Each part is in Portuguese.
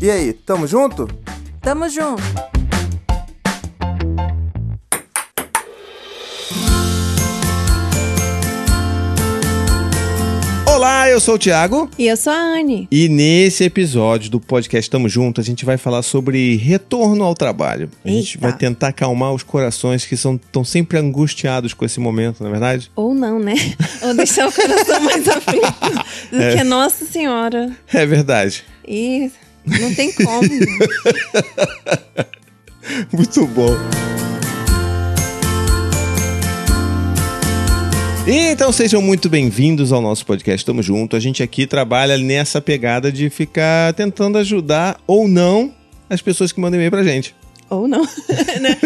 E aí, tamo junto? Tamo junto. Olá, eu sou o Thiago. E eu sou a Anne. E nesse episódio do podcast Tamo Junto, a gente vai falar sobre retorno ao trabalho. A gente Eita. vai tentar acalmar os corações que estão sempre angustiados com esse momento, não é verdade? Ou não, né? Ou deixar o coração mais aflito do É. que Nossa Senhora. É verdade. E não tem como. Muito bom. Então sejam muito bem-vindos ao nosso podcast Tamo Junto. A gente aqui trabalha nessa pegada de ficar tentando ajudar ou não as pessoas que mandam e-mail pra gente. ou não. né?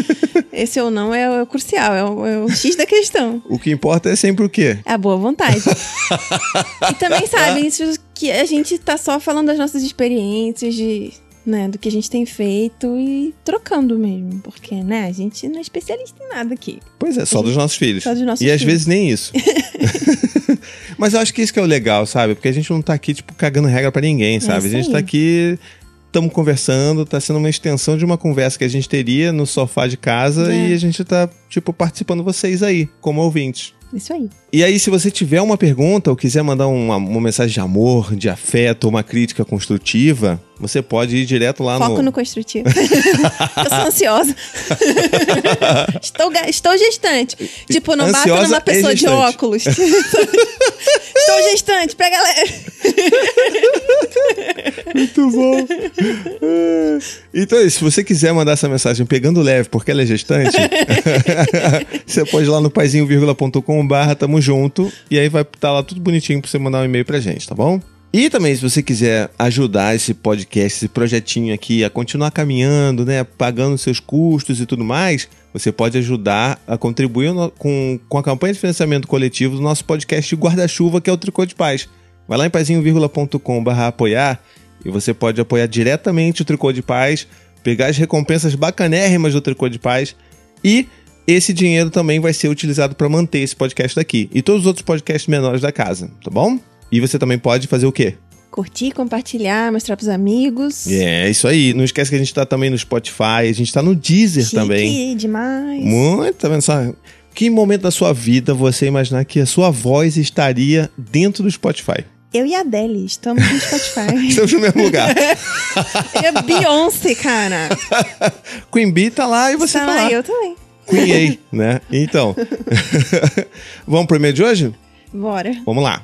Esse ou não é o crucial, é o, é o X da questão. O que importa é sempre o quê? É a boa vontade. e também sabe isso que a gente tá só falando das nossas experiências, de, né, do que a gente tem feito e trocando mesmo. Porque, né, a gente não é especialista em nada aqui. Pois é, só dos nossos filhos. Só dos nossos e às filhos. vezes nem isso. Mas eu acho que isso que é o legal, sabe? Porque a gente não tá aqui, tipo, cagando regra pra ninguém, sabe? a isso gente tá aqui, estamos conversando, tá sendo uma extensão de uma conversa que a gente teria no sofá de casa É. e a gente tá, tipo, participando vocês aí, como ouvintes. Isso aí. E aí, se você tiver uma pergunta ou quiser mandar uma, uma mensagem de amor, de afeto uma crítica construtiva, você pode ir direto lá Foco no. no construtivo. eu sou ansiosa. estou, estou gestante. Tipo, não bata Ansiosa numa e pessoa de óculos. estou gestante, pega leve. Muito bom. então é isso. Se você quiser mandar essa mensagem pegando leve, porque ela é gestante, você pode ir lá no paizinho.com barra tamo junto e aí vai estar lá tudo bonitinho pra você mandar um e-mail pra gente, tá bom? E também, se você quiser ajudar esse podcast, esse projetinho aqui a continuar caminhando, né, pagando seus custos e tudo mais, você pode ajudar a contribuir no- com, com a campanha de financiamento coletivo do nosso podcast Guarda-Chuva, que é o Tricô de Paz. Vai lá em paizinho.com barra apoiar e você pode apoiar diretamente o Tricô de Paz, pegar as recompensas bacanérrimas do Tricô de Paz e esse dinheiro também vai ser utilizado para manter esse podcast daqui e todos os outros podcasts menores da casa, tá bom? E você também pode fazer o quê? Curtir, compartilhar, mostrar pros amigos. É, isso aí. Não esquece que a gente tá também no Spotify, a gente tá no Deezer Chique também. demais. Muito, tá vendo só? Que momento da sua vida você imaginar que a sua voz estaria dentro do Spotify? Eu e a Adele estamos no Spotify. Estamos no mesmo lugar. É Beyoncé, cara. Queen Bee tá lá e você tá, Tá lá. lá, eu também. A, né? Então, vamos pro e-mail de hoje? Bora. Vamos lá.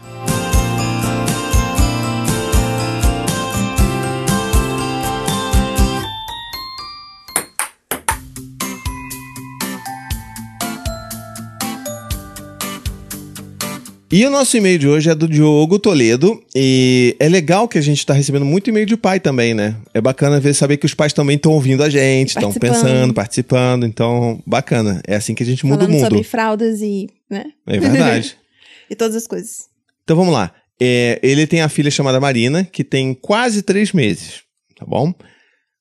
E o nosso e-mail de hoje é do Diogo Toledo. E é legal que a gente está recebendo muito e-mail de pai também, né? É bacana ver, saber que os pais também estão ouvindo a gente, estão pensando, participando. Então, bacana. É assim que a gente muda Falando o mundo. sobre fraldas e, né? É verdade. E todas as coisas. Então vamos lá. É, ele tem a filha chamada Marina, que tem quase três meses, tá bom?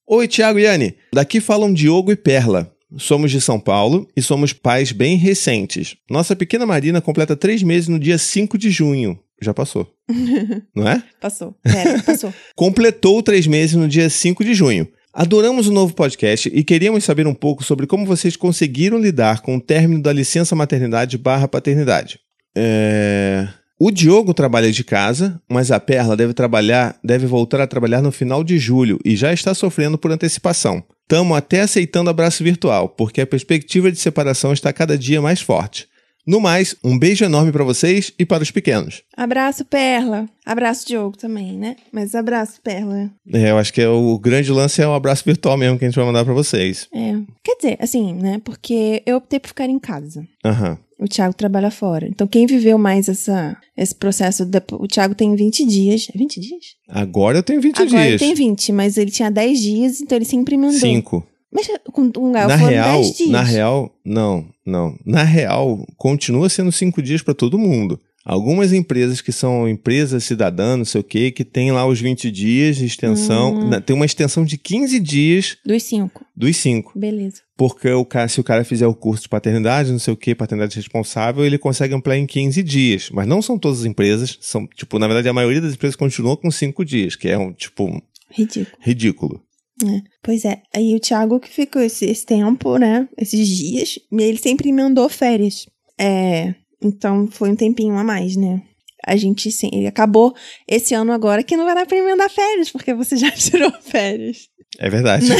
Oi, Thiago e Yane. Daqui falam Diogo e Perla. Somos de São Paulo e somos pais bem recentes. Nossa pequena Marina completa três meses no dia 5 de junho. Já passou. Não é? Passou. Pera, passou. completou três meses no dia 5 de junho. Adoramos o novo podcast e queríamos saber um pouco sobre como vocês conseguiram lidar com o término da licença maternidade barra paternidade. É, O Diogo trabalha de casa, mas a Perla deve trabalhar, deve voltar a trabalhar no final de julho e já está sofrendo por antecipação. Tamo até aceitando abraço virtual, porque a perspectiva de separação está cada dia mais forte. No mais, um beijo enorme para vocês e para os pequenos. Abraço, Perla. Abraço, Diogo, também, né? Mas abraço, Perla. É, eu acho que é o grande lance é o abraço virtual mesmo que a gente vai mandar pra vocês. É. Quer dizer, assim, né? Porque eu optei por ficar em casa. Aham. O Thiago trabalha fora. Então, quem viveu mais essa, esse processo... O Thiago tem 20 dias. É 20 dias? Agora eu tenho 20 Agora ele dias. tem 20, mas ele tinha 10 dias, então ele sempre emendou. Cinco. Mas com um lugar na real, 10 dias. na real, não, não. Na real, continua sendo cinco dias pra todo mundo. Algumas empresas que são empresas cidadã, não sei o quê, que tem lá os 20 dias de extensão, Hum. na- tem uma extensão de 15 dias Dos 5. dos 5. Beleza. Porque o cara, se o cara fizer o curso de paternidade, não sei o que, paternidade responsável, ele consegue ampliar em 15 dias. Mas não são todas as empresas, são, tipo, na verdade, a maioria das empresas continua com 5 dias, que é um, tipo, Ridículo. Ridículo. É. Pois é. Aí o Thiago que ficou esse, esse tempo, né? Esses dias, ele sempre emendou férias. É. Então foi um tempinho a mais, né? A gente sim, ele acabou esse ano agora que não vai dar pra emendar férias, porque você já tirou férias. É verdade.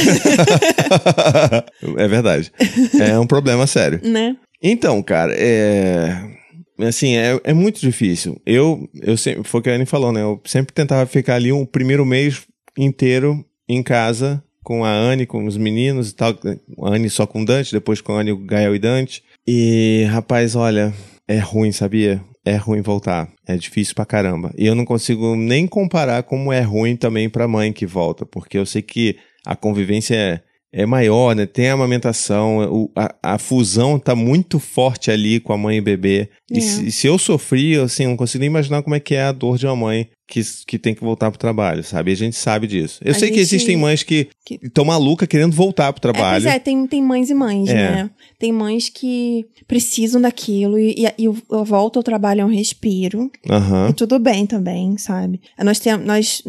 é verdade. É um problema sério. Né? Então, cara, é. Assim, é, é muito difícil. Eu, eu sempre, foi o que a Anne falou, né? Eu sempre tentava ficar ali um primeiro mês inteiro em casa com a Anne, com os meninos e tal. A Anne só com o Dante, depois com a Anne, o Gael e Dante. E, rapaz, olha, é ruim, sabia? É ruim voltar. É difícil pra caramba. E eu não consigo nem comparar como é ruim também pra mãe que volta, porque eu sei que a convivência é, é maior, né? Tem a amamentação, o, a, a, fusão tá muito forte ali com a mãe e bebê. É. E, se, se, eu sofri, assim, não consigo nem imaginar como é que é a dor de uma mãe que, que tem que voltar pro trabalho, sabe? E a gente sabe disso. Eu a sei gente... que existem mães que estão que... malucas querendo voltar pro trabalho. É, pois é, tem, tem mães e mães, é. né? Tem mães que precisam daquilo e, e, e a volta ao trabalho é um respiro. Uhum. E tudo bem também, sabe? Nós temos, nós,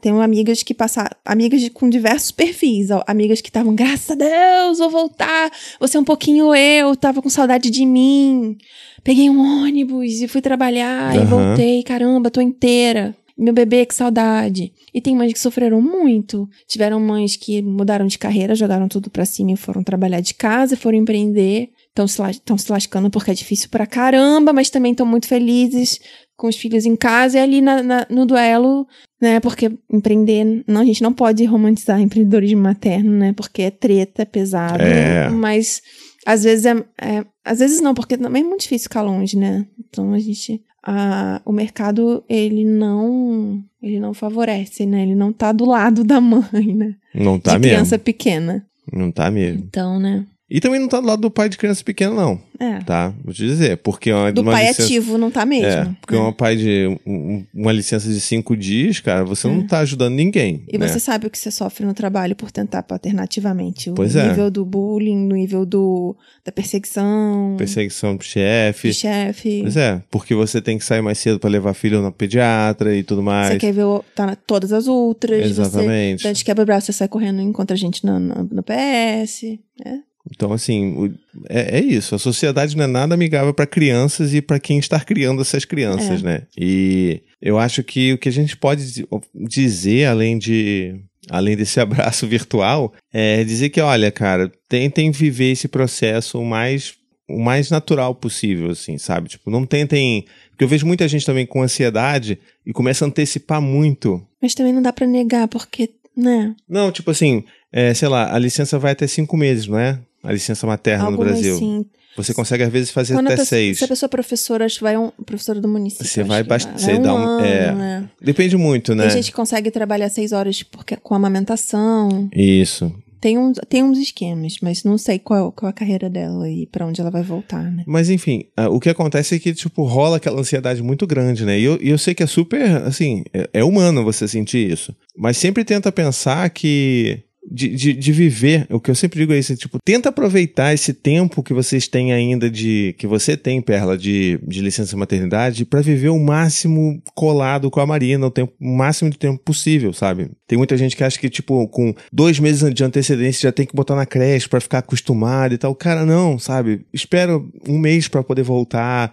temos amigas que passaram, amigas de, com diversos perfis, amigas que estavam, graças a Deus, vou voltar, você é um pouquinho eu, tava com saudade de mim. Peguei um ônibus e fui trabalhar uhum. e voltei, caramba, tô inteira. Meu bebê, que saudade. E tem mães que sofreram muito. Tiveram mães que mudaram de carreira, jogaram tudo pra cima e foram trabalhar de casa, foram empreender. Estão se, se lascando porque é difícil pra caramba, mas também estão muito felizes com os filhos em casa e ali na, na, no duelo, né? Porque empreender, não, a gente não pode romantizar empreendedorismo materno, né? Porque é treta, é pesado. É. Mas às vezes é, é, Às vezes não, porque também é muito difícil ficar longe, né? Então a gente a, o mercado ele não ele não favorece, né? Ele não tá do lado da mãe, né? Não tá de mesmo. criança pequena. Não tá mesmo. Então, né? E também não tá do lado do pai de criança pequena, não. É. Tá? Vou te dizer. Porque uma, do uma pai licença... ativo não tá mesmo. É, porque é. uma pai de um, uma licença de cinco dias, cara, você é. não tá ajudando ninguém. E né? você sabe o que você sofre no trabalho por tentar paternativamente. O pois nível é. do bullying, no nível do, da perseguição. Perseguição do chefe. chefe. Pois é, porque você tem que sair mais cedo para levar filho na pediatra e tudo mais. Você quer ver tá na, todas as outras. Exatamente. Você, antes quebra o braço, você sai correndo e encontra a gente no, no, no PS. É. Então, assim, é, é, isso. A sociedade não é nada amigável para crianças e para quem está criando essas crianças, é. né? E eu acho que o que a gente pode dizer, além de. Além desse abraço virtual, é dizer que, olha, cara, tentem viver esse processo o mais, o mais natural possível, assim, sabe? Tipo, não tentem. Porque eu vejo muita gente também com ansiedade e começa a antecipar muito. Mas também não dá para negar, porque, né? Não, tipo assim, é, sei lá, a licença vai até cinco meses, não é? A licença materna Algumas, no Brasil. Sim. Você consegue, às vezes, fazer Quando até pessoa, seis. Se a pessoa é professora, acho que vai um professora do município. Você vai bastante. Você um dá um. ano, é, né? Depende muito, né? Tem gente que consegue trabalhar seis horas porque, com amamentação. Isso. Tem, um, tem uns esquemas, mas não sei qual, qual a carreira dela e para onde ela vai voltar, né? Mas enfim, o que acontece é que, tipo, rola aquela ansiedade muito grande, né? E eu, e eu sei que é super, assim, é, é humano você sentir isso. Mas sempre tenta pensar que de, de, de, viver, o que eu sempre digo é isso, tipo, tenta aproveitar esse tempo que vocês têm ainda de, que você tem, Perla, de, de licença maternidade, para viver o máximo colado com a Marina, o, tempo, o máximo de tempo possível, sabe? Tem muita gente que acha que, tipo, com dois meses de antecedência já tem que botar na creche para ficar acostumado e tal. Cara, não, sabe? Espera um mês para poder voltar.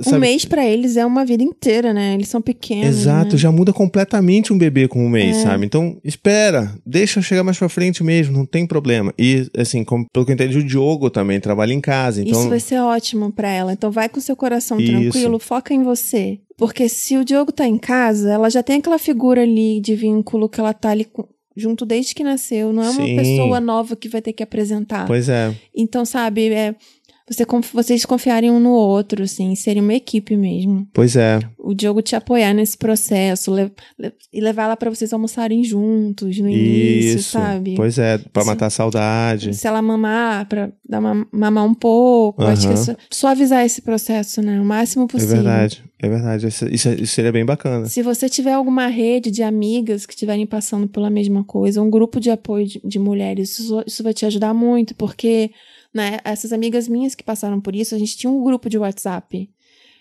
Sabe? Um mês para eles é uma vida inteira, né? Eles são pequenos. Exato, né? já muda completamente um bebê com um mês, é. sabe? Então, espera, deixa chegar mais pra frente mesmo, não tem problema. E, assim, como, pelo que eu entendi, o Diogo também trabalha em casa. Então... Isso vai ser ótimo para ela. Então, vai com seu coração Isso. tranquilo, foca em você. Porque se o Diogo tá em casa, ela já tem aquela figura ali de vínculo que ela tá ali com, junto desde que nasceu. Não é uma Sim. pessoa nova que vai ter que apresentar. Pois é. Então, sabe, é, você, vocês confiarem um no outro, assim, serem uma equipe mesmo. Pois é. O Diogo te apoiar nesse processo le, le, e levar ela para vocês almoçarem juntos no início, Isso. sabe? Pois é, para matar a saudade. Se ela mamar, pra dar uma, mamar um pouco. Aham. Acho que é su- suavizar esse processo, né? O máximo É possível. verdade, é verdade. Isso, isso, isso seria bem bacana. Se você tiver alguma rede de amigas que estiverem passando pela mesma coisa, um grupo de apoio de, de mulheres, isso, isso vai te ajudar muito, porque né, essas amigas minhas que passaram por isso, a gente tinha um grupo de WhatsApp.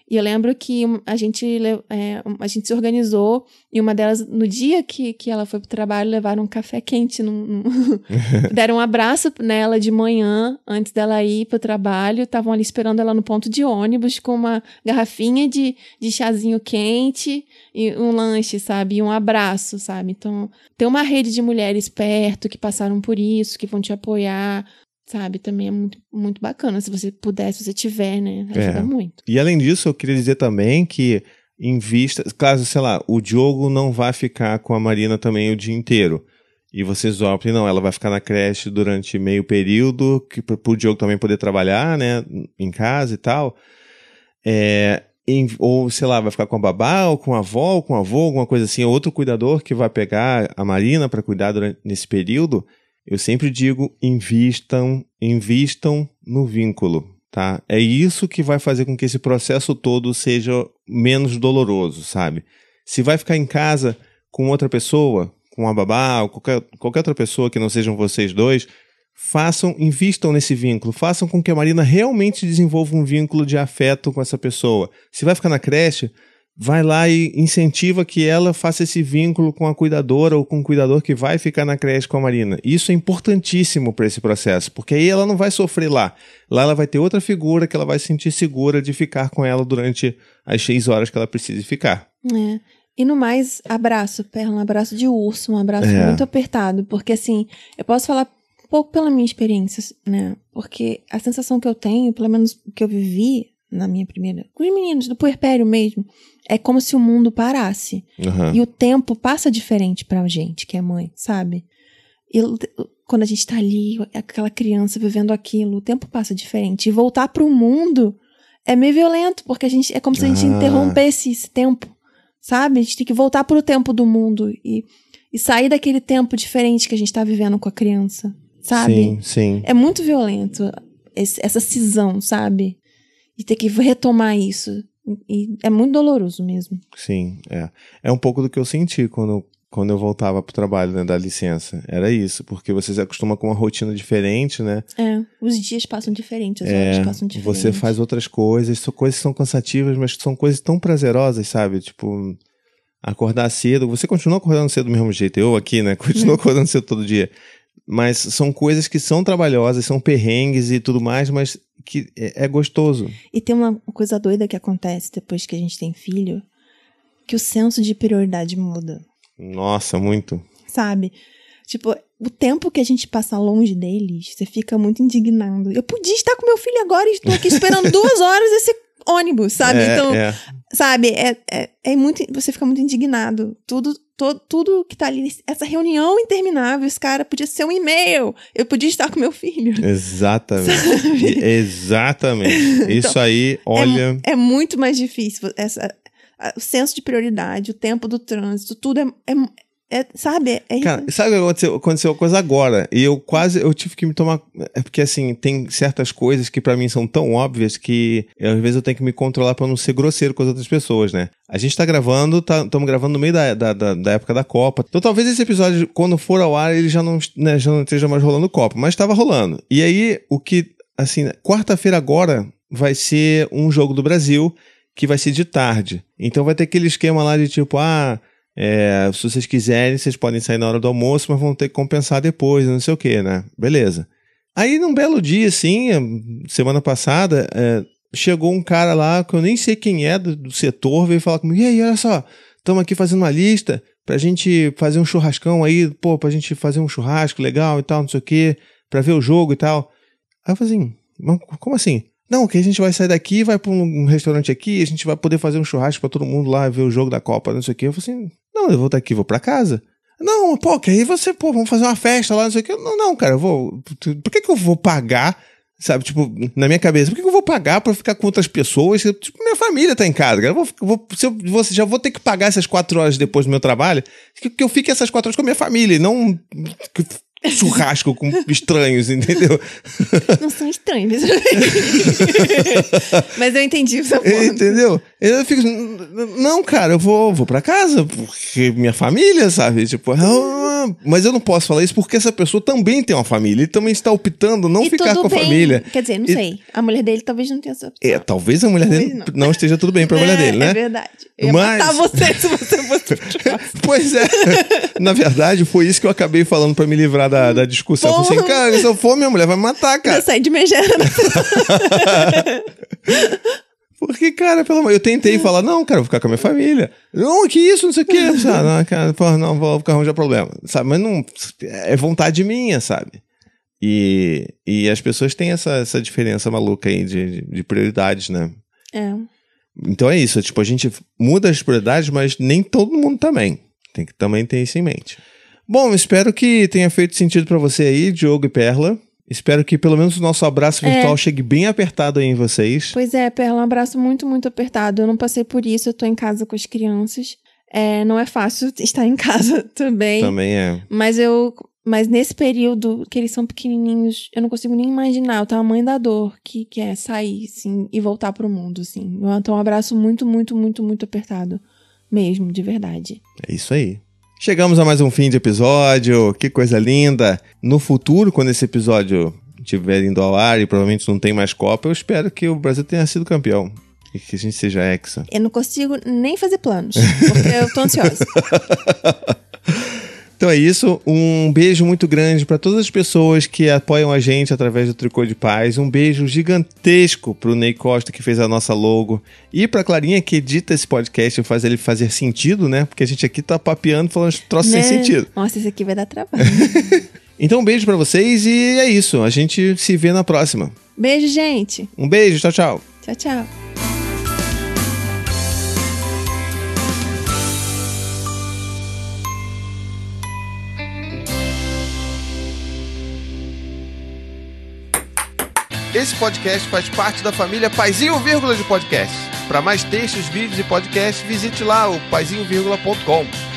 E eu lembro que a gente, é, a gente se organizou e uma delas, no dia que, que ela foi pro trabalho, levaram um café quente. Num, num deram um abraço nela de manhã, antes dela ir pro trabalho. Estavam ali esperando ela no ponto de ônibus com uma garrafinha de, de chazinho quente e um lanche, sabe? E um abraço, sabe? Então, tem uma rede de mulheres perto que passaram por isso, que vão te apoiar sabe? Também é muito, muito bacana. Se você puder, se você tiver, né? Ajuda é. muito. E além disso, eu queria dizer também que em vista, caso, sei lá, o Diogo não vai ficar com a Marina também o dia inteiro. E vocês optem, não, ela vai ficar na creche durante meio período, que para o Diogo também poder trabalhar, né, em casa e tal. É, em, ou, sei lá, vai ficar com a babá, ou com a avó, ou com o avô, alguma coisa assim, outro cuidador que vai pegar a Marina para cuidar durante, nesse período. Eu sempre digo, invistam, invistam no vínculo, tá? É isso que vai fazer com que esse processo todo seja menos doloroso, sabe? Se vai ficar em casa com outra pessoa, com a babá, ou qualquer, qualquer outra pessoa que não sejam vocês dois, façam, invistam nesse vínculo, façam com que a Marina realmente desenvolva um vínculo de afeto com essa pessoa. Se vai ficar na creche, vai lá e incentiva que ela faça esse vínculo com a cuidadora ou com o cuidador que vai ficar na creche com a Marina. Isso é importantíssimo para esse processo, porque aí ela não vai sofrer lá. Lá ela vai ter outra figura que ela vai se sentir segura de ficar com ela durante as seis horas que ela precisa ficar. É. E no mais, abraço, Perla, um abraço de urso, um abraço é. muito apertado, porque assim, eu posso falar um pouco pela minha experiência, né? Porque a sensação que eu tenho, pelo menos que eu vivi na minha primeira, com os meninos do puerpério mesmo, é como se o mundo parasse. Uhum. E o tempo passa diferente pra gente, que é mãe, sabe? E quando a gente tá ali, aquela criança vivendo aquilo, o tempo passa diferente. E voltar pro mundo é meio violento, porque a gente é como se a gente ah. interrompesse esse tempo, sabe? A gente tem que voltar pro tempo do mundo e, e sair daquele tempo diferente que a gente tá vivendo com a criança, sabe? Sim, sim. É muito violento esse, essa cisão, sabe? E ter que retomar isso. E é muito doloroso mesmo. Sim, é. É um pouco do que eu senti quando, quando eu voltava pro trabalho, né, da licença. Era isso, porque você se acostuma com uma rotina diferente, né? É, os dias passam diferentes, as é, horas passam diferentes. Você faz outras coisas, são coisas que são cansativas, mas são coisas tão prazerosas, sabe? Tipo, acordar cedo. Você continua acordando cedo do mesmo jeito, eu aqui, né? Continuo acordando cedo todo dia. Mas são coisas que são trabalhosas, são perrengues e tudo mais, mas que é, é gostoso. E tem uma coisa doida que acontece depois que a gente tem filho, que o senso de prioridade muda. Nossa, muito. Sabe? Tipo, o tempo que a gente passa longe deles, você fica muito indignado. Eu podia estar com meu filho agora e estou aqui esperando duas horas esse ônibus, sabe? É, então, é. sabe, é, é, é, muito. Você fica muito indignado. Tudo todo, tudo que tá ali, essa reunião interminável, esse cara podia ser um e-mail. Eu podia estar com meu filho. Exatamente. Exatamente. Então, Isso aí, olha. É, é, muito mais difícil. Essa, o senso de prioridade, o tempo do trânsito, tudo é, é, é, sabe? É... Cara, sabe o que aconteceu? Aconteceu uma coisa agora. E eu quase, eu tive que me tomar. É porque assim, tem certas coisas que para mim são tão óbvias que eu, às vezes eu tenho que me controlar para não ser grosseiro com as outras pessoas, né? A gente tá gravando, estamos tá, gravando no meio da, da, da, da, época da Copa. Então talvez esse episódio, quando for ao ar, ele já não, né, já não esteja mais rolando Copa, mas estava rolando. E aí, o que, assim, quarta-feira agora vai ser um jogo do Brasil que vai ser de tarde. Então vai ter aquele esquema lá de tipo, ah é, se vocês quiserem, vocês podem sair na hora do almoço, mas vão ter que compensar depois, não sei o que, né? Beleza. Aí, num belo dia, assim, semana passada, é, chegou um cara lá que eu nem sei quem é do, do setor, veio falar comigo: e aí, olha só, estamos aqui fazendo uma lista pra gente fazer um churrascão aí, pô, pra gente fazer um churrasco legal e tal, não sei o que, pra ver o jogo e tal. Aí eu falei assim: como assim? Não, que a gente vai sair daqui, vai para um restaurante aqui, a gente vai poder fazer um churrasco para todo mundo lá ver o jogo da Copa, não sei o quê. Eu falei assim: não, eu vou daqui, vou para casa. Não, pô, que aí você, pô, vamos fazer uma festa lá, não sei o quê. Não, não, cara, eu vou. Por que, que eu vou pagar? Sabe, tipo, na minha cabeça, por que, que eu vou pagar pra ficar com outras pessoas? Tipo, minha família tá em casa, cara. Eu vou, vou, se eu vou, já vou ter que pagar essas quatro horas depois do meu trabalho, que, que eu fique essas quatro horas com a minha família, não churrasco com estranhos, entendeu? Não são estranhos. Mas eu entendi o seu ponto. Entendeu? Eu fico, não, cara, eu vou, vou pra casa, porque minha família, sabe? Tipo, ah, mas eu não posso falar isso porque essa pessoa também tem uma família. Ele também está optando não e ficar com a bem. família. Quer dizer, não E- sei. A mulher dele talvez não tenha essa opção. É, talvez a mulher Talvez dele não. não. esteja tudo bem pra mulher É, dele, né? É verdade. Eu ia Mas- matar você se você fosse Pois é. Na verdade, foi isso que eu acabei falando pra me livrar da, da discussão. Eu falei assim, Porra. cara, se eu for, minha mulher vai me matar, Eu cara. saí de megera. Porque, cara, pelo amor, eu tentei falar, não, cara, eu vou ficar com a minha família. Não, que isso, não sei o quê. Não, cara, pô, não, vou ficar arranjar problema. Sabe? Mas não. É vontade minha, sabe? E, e as pessoas têm essa, essa diferença maluca aí de, de, de prioridades, né? É. Então é isso, tipo, a gente muda as prioridades, mas nem todo mundo também. Tem que também ter isso em mente. Bom, espero que tenha feito sentido pra você aí, Diogo e Perla. Espero que pelo menos o nosso abraço virtual chegue bem apertado aí em vocês. Pois é, Perla, um abraço muito, muito apertado. Eu não passei por isso, eu tô em casa com as crianças. É, não é fácil estar em casa também. Também é. Mas Mas eu. Mas nesse período que eles são pequenininhos, eu não consigo nem imaginar o tamanho da dor que, que é sair, assim, e voltar pro mundo, assim. Então, um abraço muito, muito, muito, muito apertado. Mesmo, de verdade. É isso aí. Chegamos a mais um fim de episódio. Que coisa linda. No futuro, quando esse episódio estiver indo ao ar e provavelmente não tem mais Copa, eu espero que o Brasil tenha sido campeão. E que a gente seja hexa. Eu não consigo nem fazer planos, porque eu tô ansiosa. Então é isso. Um beijo muito grande para todas as pessoas que apoiam a gente através do Tricô de Paz. Um beijo gigantesco pro Ney Costa que fez a nossa logo e pra Clarinha que edita esse podcast e faz ele fazer sentido, né? Porque a gente aqui tá papeando falando troços Né? sem sentido. Nossa, esse aqui vai dar trabalho. Então um beijo pra vocês e é isso. A gente se vê na próxima. Beijo, gente. Um beijo, tchau, tchau. Tchau, tchau. Esse podcast faz parte da família Paizinho Vírgula de Podcast. Para mais textos, vídeos e podcasts, visite lá o paizinho.com.